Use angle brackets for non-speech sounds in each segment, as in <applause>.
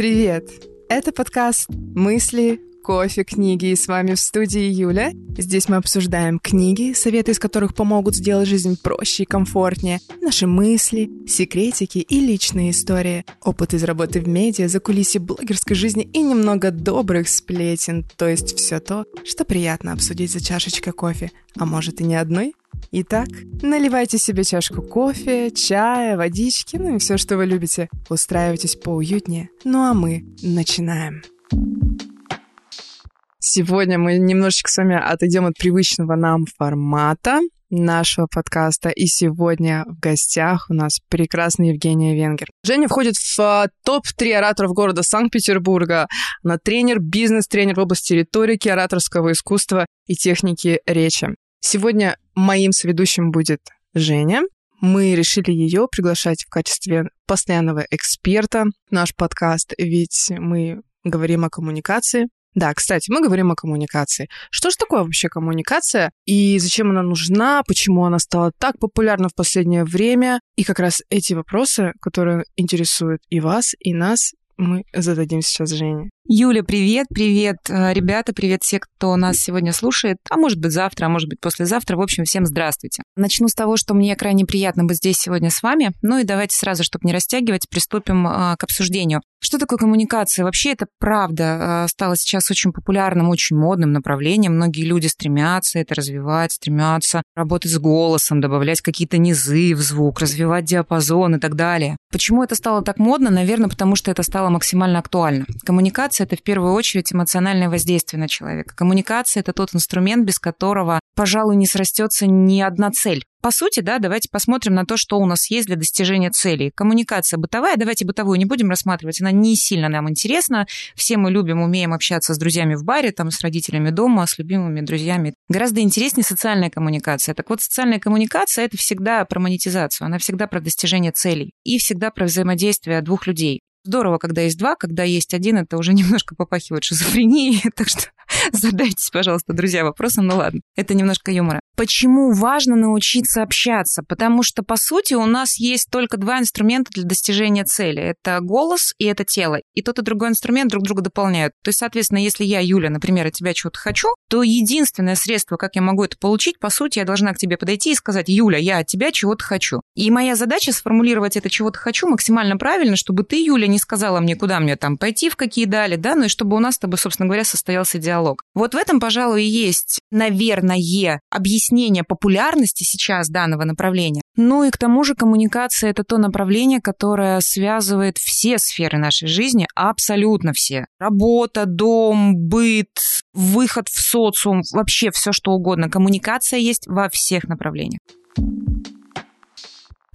Привет! Это подкаст «Мысли, кофе, книги» и с вами в студии Юля. Здесь мы обсуждаем книги, советы из которых помогут сделать жизнь проще и комфортнее, наши мысли, секретики и личные истории, опыт из работы в медиа, за кулиси блогерской жизни и немного добрых сплетен, то есть все то, что приятно обсудить за чашечкой кофе, а может и не одной. Итак, наливайте себе чашку кофе, чая, водички, ну и все, что вы любите. Устраивайтесь поуютнее. Ну а мы начинаем. Сегодня мы немножечко с вами отойдем от привычного нам формата нашего подкаста. И сегодня в гостях у нас прекрасная Евгения Венгер. Женя входит в а, топ-3 ораторов города Санкт-Петербурга. Она тренер, бизнес-тренер в области риторики, ораторского искусства и техники речи. Сегодня моим соведущим будет Женя. Мы решили ее приглашать в качестве постоянного эксперта в наш подкаст, ведь мы говорим о коммуникации. Да, кстати, мы говорим о коммуникации. Что же такое вообще коммуникация и зачем она нужна, почему она стала так популярна в последнее время? И как раз эти вопросы, которые интересуют и вас, и нас, мы зададим сейчас Жене. Юля, привет, привет, э, ребята, привет все, кто нас сегодня слушает, а может быть завтра, а может быть послезавтра. В общем, всем здравствуйте. Начну с того, что мне крайне приятно быть здесь сегодня с вами. Ну и давайте сразу, чтобы не растягивать, приступим э, к обсуждению. Что такое коммуникация? Вообще это правда э, стало сейчас очень популярным, очень модным направлением. Многие люди стремятся это развивать, стремятся работать с голосом, добавлять какие-то низы в звук, развивать диапазон и так далее. Почему это стало так модно? Наверное, потому что это стало максимально актуально. Коммуникация Коммуникация – это в первую очередь эмоциональное воздействие на человека. Коммуникация – это тот инструмент, без которого, пожалуй, не срастется ни одна цель. По сути, да, давайте посмотрим на то, что у нас есть для достижения целей. Коммуникация бытовая, давайте бытовую не будем рассматривать, она не сильно нам интересна. Все мы любим, умеем общаться с друзьями в баре, там, с родителями дома, с любимыми друзьями. Гораздо интереснее социальная коммуникация. Так вот, социальная коммуникация – это всегда про монетизацию, она всегда про достижение целей и всегда про взаимодействие двух людей. Здорово, когда есть два, когда есть один, это уже немножко попахивает шизофренией, <laughs> так что <laughs> задайтесь, пожалуйста, друзья, вопросом, ну ладно, это немножко юмора. Почему важно научиться общаться? Потому что, по сути, у нас есть только два инструмента для достижения цели. Это голос и это тело. И тот и другой инструмент друг друга дополняют. То есть, соответственно, если я, Юля, например, от тебя чего-то хочу, то единственное средство, как я могу это получить, по сути, я должна к тебе подойти и сказать, Юля, я от тебя чего-то хочу. И моя задача сформулировать это чего-то хочу максимально правильно, чтобы ты, Юля, не сказала мне, куда мне там пойти, в какие дали, да, ну и чтобы у нас с тобой, собственно говоря, состоялся диалог. Вот в этом, пожалуй, и есть, наверное, объяснение популярности сейчас данного направления. Ну и к тому же коммуникация – это то направление, которое связывает все сферы нашей жизни, абсолютно все. Работа, дом, быт, выход в социум, вообще все что угодно. Коммуникация есть во всех направлениях.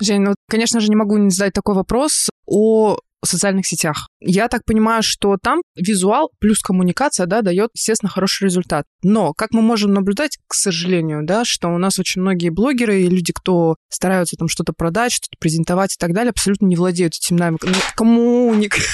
Жень, ну, конечно же, не могу не задать такой вопрос о социальных сетях. Я так понимаю, что там визуал плюс коммуникация, да, дает, естественно, хороший результат. Но, как мы можем наблюдать, к сожалению, да, что у нас очень многие блогеры и люди, кто стараются там что-то продать, что-то презентовать и так далее, абсолютно не владеют этим навыком. Ну, коммуник... <laughs>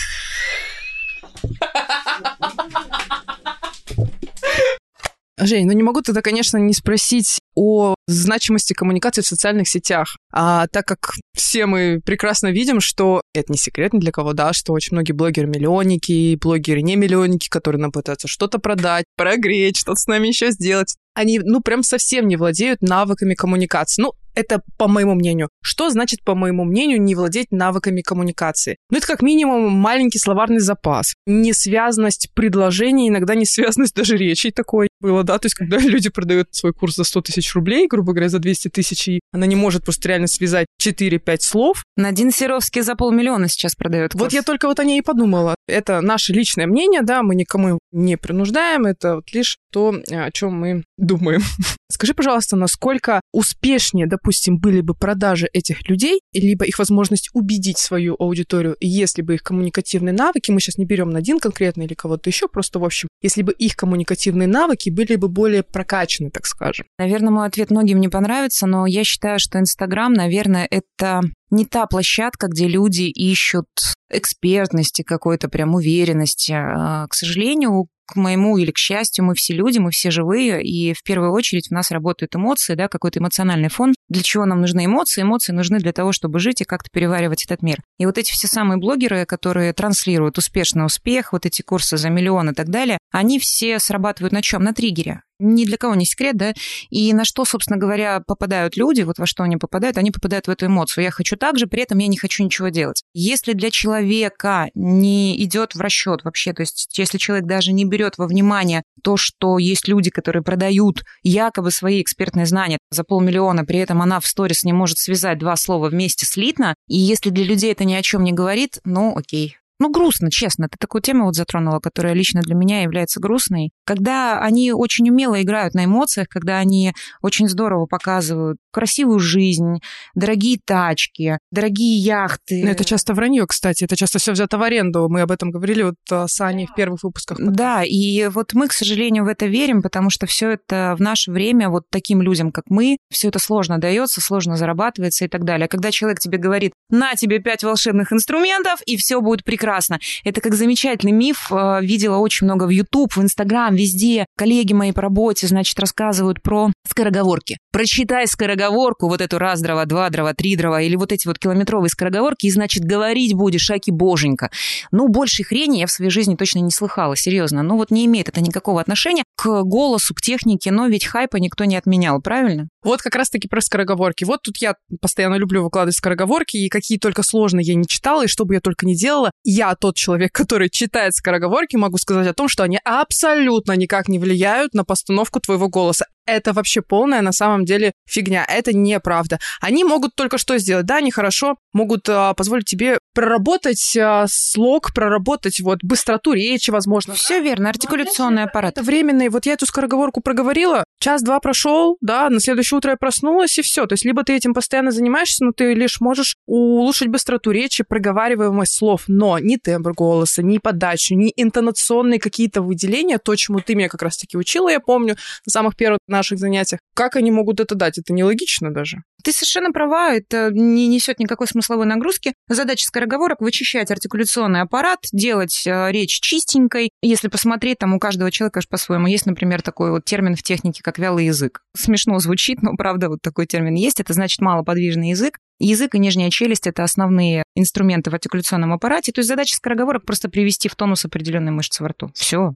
Жень, ну не могу тогда, конечно, не спросить о значимости коммуникации в социальных сетях. А так как все мы прекрасно видим, что это не секрет ни для кого, да, что очень многие блогеры-миллионники, блогеры-не-миллионники, которые нам пытаются что-то продать, прогреть, что-то с нами еще сделать, они, ну, прям совсем не владеют навыками коммуникации. Ну, это по моему мнению. Что значит, по моему мнению, не владеть навыками коммуникации? Ну, это как минимум маленький словарный запас. Несвязность предложений, иногда несвязность даже речи такой было, да, то есть когда <laughs> люди продают свой курс за 100 тысяч рублей, грубо говоря, за 200 тысяч, и она не может просто реально связать 4-5 слов. Надин Серовский за полмиллиона сейчас продает курс. Вот я только вот о ней и подумала. Это наше личное мнение, да, мы никому не принуждаем, это вот лишь то, о чем мы думаем. <laughs> Скажи, пожалуйста, насколько успешнее, допустим, были бы продажи этих людей, либо их возможность убедить свою аудиторию, если бы их коммуникативные навыки, мы сейчас не берем на один конкретно или кого-то еще, просто в общем, если бы их коммуникативные навыки были бы более прокачаны, так скажем? Наверное, мой ответ многим не понравится, но я считаю, что Инстаграм, наверное, это не та площадка, где люди ищут экспертности, какой-то прям уверенности. А, к сожалению, к моему или к счастью, мы все люди, мы все живые, и в первую очередь у нас работают эмоции, да, какой-то эмоциональный фон. Для чего нам нужны эмоции? Эмоции нужны для того, чтобы жить и как-то переваривать этот мир. И вот эти все самые блогеры, которые транслируют успешный успех, вот эти курсы за миллион и так далее, они все срабатывают на чем? На триггере ни для кого не секрет, да, и на что, собственно говоря, попадают люди, вот во что они попадают, они попадают в эту эмоцию. Я хочу так же, при этом я не хочу ничего делать. Если для человека не идет в расчет вообще, то есть если человек даже не берет во внимание то, что есть люди, которые продают якобы свои экспертные знания за полмиллиона, при этом она в сторис не может связать два слова вместе слитно, и если для людей это ни о чем не говорит, ну окей, ну, грустно, честно. Ты такую тему вот затронула, которая лично для меня является грустной. Когда они очень умело играют на эмоциях, когда они очень здорово показывают красивую жизнь, дорогие тачки, дорогие яхты. Но это часто вранье, кстати. Это часто все взято в аренду. Мы об этом говорили вот а, с Аней в первых выпусках. Да, и вот мы, к сожалению, в это верим, потому что все это в наше время вот таким людям, как мы, все это сложно дается, сложно зарабатывается и так далее. Когда человек тебе говорит, на тебе пять волшебных инструментов, и все будет прекрасно. Это как замечательный миф. Э, видела очень много в YouTube, в Instagram, везде. Коллеги мои по работе, значит, рассказывают про скороговорки. Прочитай скороговорку, вот эту раз дрова, два дрова, три дрова, или вот эти вот километровые скороговорки, и, значит, говорить будешь, шаки боженька. Ну, больше хрени я в своей жизни точно не слыхала, серьезно. Ну, вот не имеет это никакого отношения к голосу, к технике, но ведь хайпа никто не отменял, правильно? Вот как раз-таки про скороговорки. Вот тут я постоянно люблю выкладывать скороговорки, и какие только сложные я не читала, и что бы я только не делала, я тот человек, <laughs> который читает скороговорки, могу сказать о том, что они абсолютно никак не влияют на постановку твоего голоса это вообще полная на самом деле фигня. Это неправда. Они могут только что сделать? Да, они хорошо могут а, позволить тебе проработать а, слог, проработать вот быстроту речи, возможно. Все да? верно, артикуляционный аппарат. Это временный. Вот я эту скороговорку проговорила, час-два прошел, да, на следующее утро я проснулась, и все. То есть либо ты этим постоянно занимаешься, но ты лишь можешь улучшить быстроту речи, проговариваемость слов, но ни тембр голоса, ни подачу, ни интонационные какие-то выделения, то, чему ты меня как раз-таки учила, я помню, на самых первых наших занятиях. Как они могут это дать? Это нелогично даже. Ты совершенно права, это не несет никакой смысловой нагрузки. Задача скороговорок – вычищать артикуляционный аппарат, делать э, речь чистенькой. Если посмотреть, там у каждого человека по-своему есть, например, такой вот термин в технике, как вялый язык. Смешно звучит, но правда вот такой термин есть. Это значит малоподвижный язык. Язык и нижняя челюсть – это основные инструменты в артикуляционном аппарате. То есть задача скороговорок – просто привести в тонус определенные мышцы во рту. Все.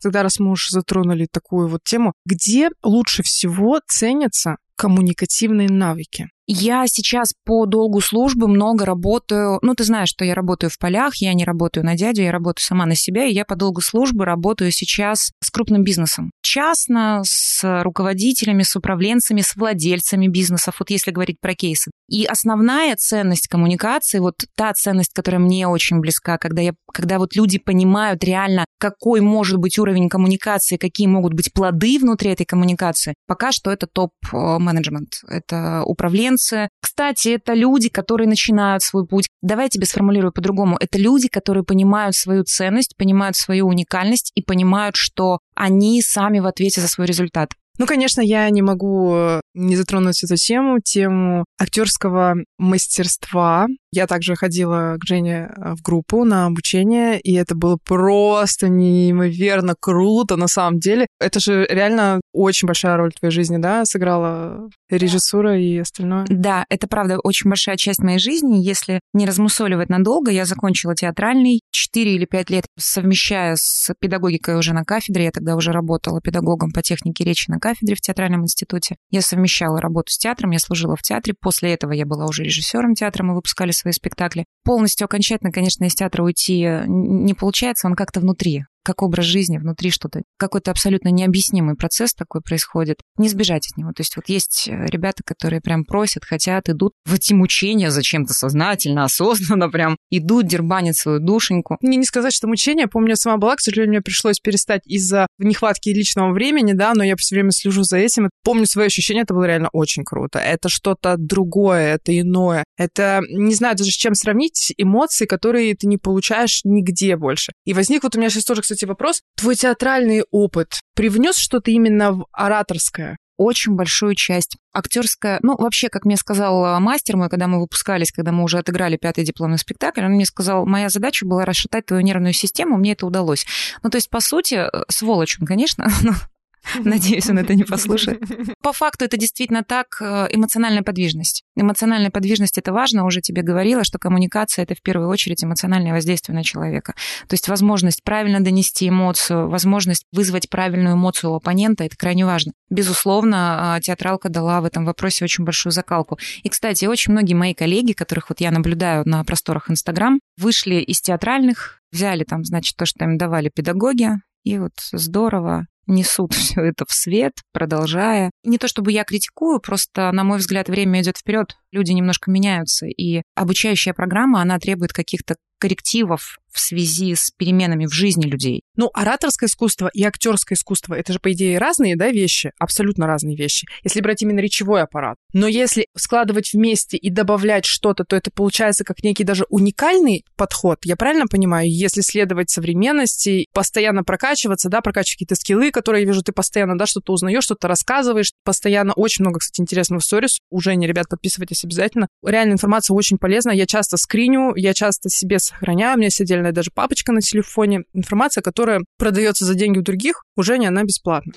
Тогда, раз мы уже затронули такую вот тему, где лучше всего ценятся коммуникативные навыки? Я сейчас по долгу службы много работаю. Ну, ты знаешь, что я работаю в полях, я не работаю на дядю, я работаю сама на себя, и я по долгу службы работаю сейчас с крупным бизнесом. Частно, с руководителями, с управленцами, с владельцами бизнесов, вот если говорить про кейсы. И основная ценность коммуникации, вот та ценность, которая мне очень близка, когда, я, когда вот люди понимают реально, какой может быть уровень коммуникации, какие могут быть плоды внутри этой коммуникации, пока что это топ-менеджмент, это управленцы. Кстати, это люди, которые начинают свой путь. Давай я тебе сформулирую по-другому. Это люди, которые понимают свою ценность, понимают свою уникальность и понимают, что они сами в ответе за свой результат. Ну, конечно, я не могу э, не затронуть эту тему, тему актерского мастерства. Я также ходила к Жене э, в группу на обучение, и это было просто неимоверно круто на самом деле. Это же реально очень большая роль в твоей жизни, да, сыграла режиссура и остальное? Да, это правда очень большая часть моей жизни. Если не размусоливать надолго, я закончила театральный 4 или 5 лет, совмещая с педагогикой уже на кафедре. Я тогда уже работала педагогом по технике речи на кафедре в театральном институте. Я совмещала работу с театром, я служила в театре. После этого я была уже режиссером театра, мы выпускали свои спектакли. Полностью окончательно, конечно, из театра уйти не получается, он как-то внутри как образ жизни, внутри что-то, какой-то абсолютно необъяснимый процесс такой происходит, не сбежать от него. То есть вот есть э, ребята, которые прям просят, хотят, идут в эти мучения зачем-то сознательно, осознанно прям идут, дербанят свою душеньку. Мне не сказать, что мучение. Помню, я сама была, к сожалению, мне пришлось перестать из-за нехватки личного времени, да, но я все время слежу за этим. Помню свои ощущения, это было реально очень круто. Это что-то другое, это иное. Это, не знаю даже с чем сравнить, эмоции, которые ты не получаешь нигде больше. И возник вот у меня сейчас тоже, кстати, вопрос. Твой театральный опыт привнес что-то именно в ораторское? очень большую часть. Актерская, ну, вообще, как мне сказал мастер мой, когда мы выпускались, когда мы уже отыграли пятый дипломный спектакль, он мне сказал, моя задача была расшатать твою нервную систему, мне это удалось. Ну, то есть, по сути, сволочь он, конечно, <laughs> но <laughs> Надеюсь, он это не послушает. <laughs> По факту это действительно так, э, эмоциональная подвижность. Эмоциональная подвижность – это важно, уже тебе говорила, что коммуникация – это в первую очередь эмоциональное воздействие на человека. То есть возможность правильно донести эмоцию, возможность вызвать правильную эмоцию у оппонента – это крайне важно. Безусловно, а, театралка дала в этом вопросе очень большую закалку. И, кстати, очень многие мои коллеги, которых вот я наблюдаю на просторах Инстаграм, вышли из театральных, взяли там, значит, то, что им давали педагоги, и вот здорово несут <laughs> все это в свет, продолжая. Не то чтобы я критикую, просто, на мой взгляд, время идет вперед, люди немножко меняются, и обучающая программа, она требует каких-то коррективов в связи с переменами в жизни людей. Ну, ораторское искусство и актерское искусство это же, по идее, разные да, вещи, абсолютно разные вещи, если брать именно речевой аппарат. Но если складывать вместе и добавлять что-то, то это получается как некий даже уникальный подход. Я правильно понимаю? Если следовать современности, постоянно прокачиваться, да, прокачивать какие-то скиллы, которые, я вижу, ты постоянно, да, что-то узнаешь, что-то рассказываешь, постоянно очень много, кстати, интересного в сторис. Уже не, ребят, подписывайтесь обязательно. Реально информация очень полезна. Я часто скриню, я часто себе сохраняю. У меня есть отдельная даже папочка на телефоне. Информация, которая продается за деньги у других, уже не она бесплатна.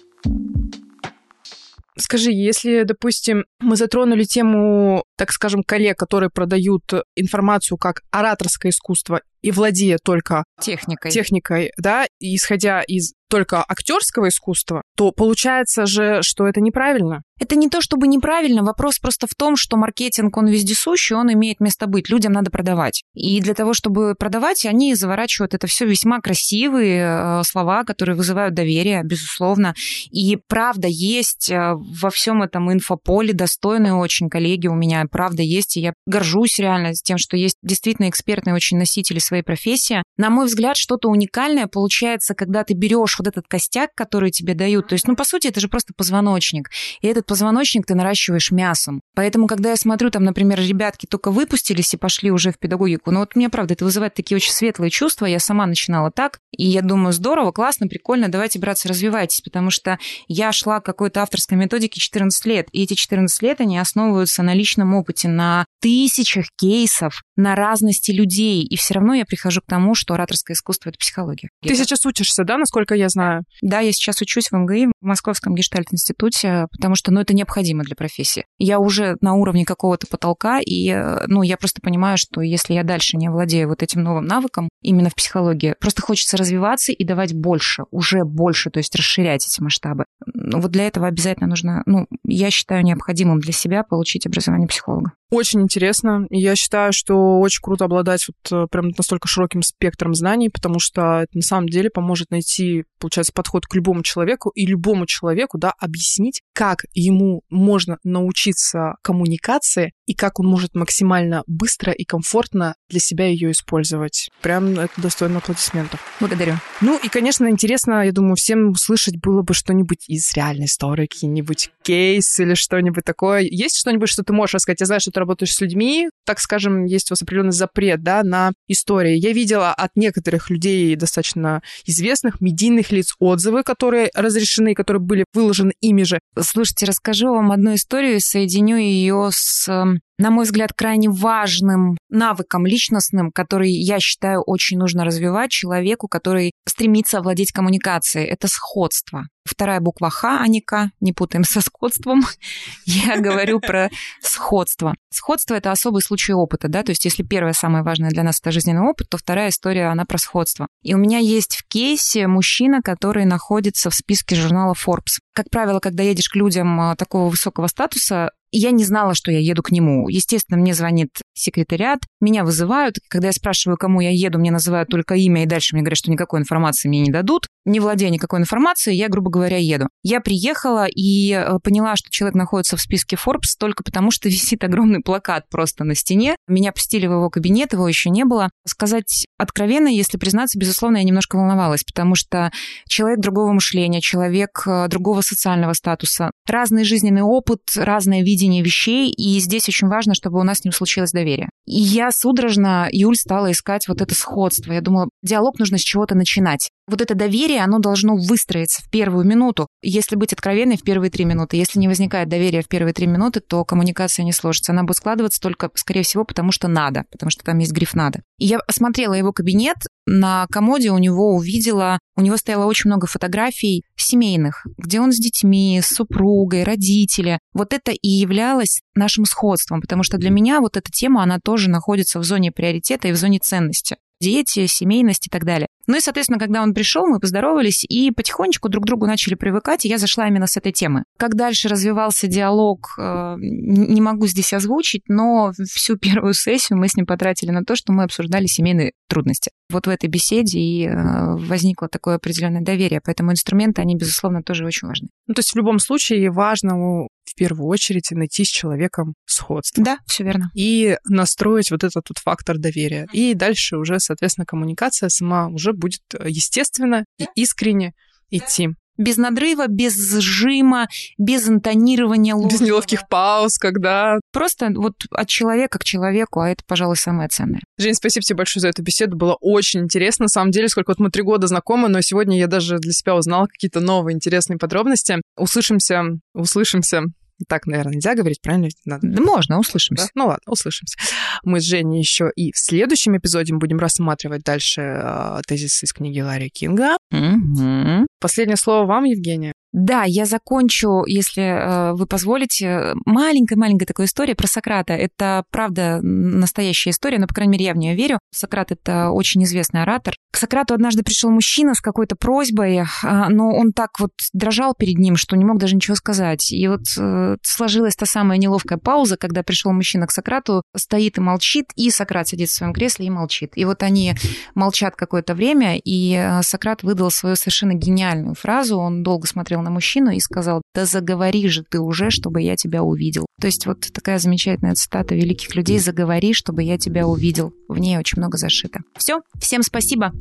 Скажи, если, допустим, мы затронули тему, так скажем, коллег, которые продают информацию как ораторское искусство и владея только техникой, техникой да, и исходя из только актерского искусства, то получается же, что это неправильно. Это не то чтобы неправильно, вопрос просто в том, что маркетинг, он вездесущий, он имеет место быть, людям надо продавать. И для того, чтобы продавать, они заворачивают это все весьма красивые э, слова, которые вызывают доверие, безусловно. И правда есть э, во всем этом инфополе достойные очень коллеги у меня, правда есть, и я горжусь реально тем, что есть действительно экспертные очень носители своей профессии. На мой взгляд, что-то уникальное получается, когда ты берешь вот этот костяк, который тебе дают. То есть, ну, по сути, это же просто позвоночник. И этот позвоночник ты наращиваешь мясом. Поэтому, когда я смотрю, там, например, ребятки только выпустились и пошли уже в педагогику, ну вот мне, правда, это вызывает такие очень светлые чувства. Я сама начинала так, и я думаю, здорово, классно, прикольно, давайте, братцы, развивайтесь, потому что я шла к какой-то авторской методике 14 лет, и эти 14 лет, они основываются на личном опыте, на тысячах кейсов, на разности людей, и все равно я прихожу к тому, что ораторское искусство — это психология. Ты сейчас учишься, да, насколько я знаю? Да, я сейчас учусь в МГИ, в Московском гештальт-институте, потому что, ну, это необходимо для профессии. Я уже на уровне какого-то потолка, и, ну, я просто понимаю, что если я дальше не владею вот этим новым навыком, именно в психологии, просто хочется развиваться и давать больше, уже больше, то есть расширять эти масштабы. Вот для этого обязательно нужно, ну, я считаю необходимым для себя получить образование психолога. Очень интересно. Я считаю, что очень круто обладать вот э, прям настолько широким спектром знаний, потому что это на самом деле поможет найти, получается, подход к любому человеку и любому человеку, да, объяснить, как ему можно научиться коммуникации и как он может максимально быстро и комфортно для себя ее использовать. Прям это достойно аплодисментов. Благодарю. Ну и, конечно, интересно, я думаю, всем услышать было бы что-нибудь из реальной истории, какие-нибудь кейсы или что-нибудь такое. Есть что-нибудь, что ты можешь рассказать? Я знаю, что ты работаешь с людьми, так скажем, есть у вас определенный запрет, да, на истории. Я видела от некоторых людей, достаточно известных, медийных лиц, отзывы, которые разрешены, которые были выложены ими же. Слушайте, расскажу вам одну историю, соединю ее с um, на мой взгляд, крайне важным навыком личностным, который, я считаю, очень нужно развивать человеку, который стремится овладеть коммуникацией. Это сходство. Вторая буква Х, а не К, не путаем со сходством. <laughs> Я говорю про сходство. Сходство – это особый случай опыта, да, то есть если первое самое важное для нас – это жизненный опыт, то вторая история, она про сходство. И у меня есть в кейсе мужчина, который находится в списке журнала Forbes. Как правило, когда едешь к людям а, такого высокого статуса, я не знала, что я еду к нему. Естественно, мне звонит секретариат, меня вызывают. Когда я спрашиваю, кому я еду, мне называют только имя, и дальше мне говорят, что никакой информации мне не дадут. Не владея никакой информацией, я, грубо говоря, еду. Я приехала и э, поняла, что человек находится в списке Forbes только потому, что <laughs> висит огромный плакат просто на стене. Меня пустили в его кабинет, его еще не было. Сказать откровенно, если признаться, безусловно, я немножко волновалась, потому что человек другого мышления, человек э, другого социального статуса, разный жизненный опыт, разное видение вещей, и здесь очень важно, чтобы у нас с ним случилось доверие. И я судорожно, Юль, стала искать вот это сходство. Я думала, диалог нужно с чего-то начинать. Вот это доверие, оно должно выстроиться в первую минуту. Если быть откровенной, в первые три минуты. Если не возникает доверия в первые три минуты, то коммуникация не сложится. Она будет складываться только, скорее всего, потому что надо, потому что там есть гриф «надо». И я осмотрела его кабинет, на комоде у него увидела, у него стояло очень много фотографий семейных, где он с детьми, с супругой, родители. Вот это и являлось нашим сходством, потому что для меня вот эта тема, она тоже находится в зоне приоритета и в зоне ценности дети, семейность и так далее. Ну и, соответственно, когда он пришел, мы поздоровались и потихонечку друг к другу начали привыкать, и я зашла именно с этой темы. Как дальше развивался диалог, э, не могу здесь озвучить, но всю первую сессию мы с ним потратили на то, что мы обсуждали семейные трудности. Вот в этой беседе и э, возникло такое определенное доверие, поэтому инструменты, они, безусловно, тоже очень важны. Ну, то есть в любом случае важно в первую очередь найти с человеком сходство. Да, все верно. И настроить вот этот вот фактор доверия. И дальше уже, соответственно, коммуникация сама уже будет э, естественно и искренне идти. Без надрыва, без сжима, без интонирования ложного. Без неловких пауз, когда... Просто вот от человека к человеку, а это, пожалуй, самое ценное. Жень, спасибо тебе большое за эту беседу. Было очень интересно. На самом деле, сколько вот мы три года знакомы, но сегодня я даже для себя узнала какие-то новые интересные подробности. Услышимся, услышимся так, наверное, нельзя говорить, правильно? Надо. Да можно, услышимся. Да? Ну ладно, услышимся. Мы с Женей еще и в следующем эпизоде будем рассматривать дальше э, тезисы из книги Ларри Кинга. Угу. Последнее слово вам, Евгения. Да, я закончу, если э, вы позволите, маленькая-маленькая такая история про Сократа. Это, правда, настоящая история, но, по крайней мере, я в нее верю. Сократ — это очень известный оратор. К Сократу однажды пришел мужчина с какой-то просьбой, э, но он так вот дрожал перед ним, что не мог даже ничего сказать. И вот э, сложилась та самая неловкая пауза, когда пришел мужчина к Сократу, стоит и молчит, и Сократ сидит в своем кресле и молчит. И вот они молчат какое-то время, и э, Сократ выдал свою совершенно гениальную фразу. Он долго смотрел на мужчину и сказал, да заговори же ты уже, чтобы я тебя увидел. То есть вот такая замечательная цитата великих людей, заговори, чтобы я тебя увидел. В ней очень много зашито. Все, всем спасибо.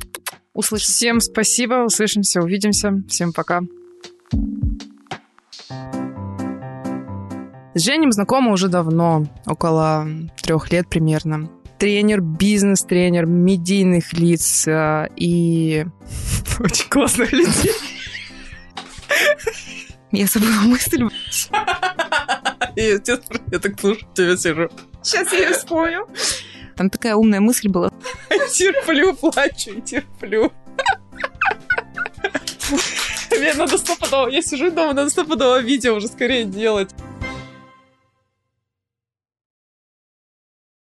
Услышимся. Всем спасибо, услышимся, увидимся. Всем пока. С Женей знакомы уже давно, около трех лет примерно. Тренер, бизнес-тренер, медийных лиц э, и <laughs> очень классных людей. Я забыла мысль. <laughs> Я, я так слушаю тебя сижу. Сейчас я ее вспомню. Там такая умная мысль была. <laughs> Терплю, плачу терплю. <laughs> Мне надо стопудово, я сижу дома, надо стопудово видео уже скорее делать.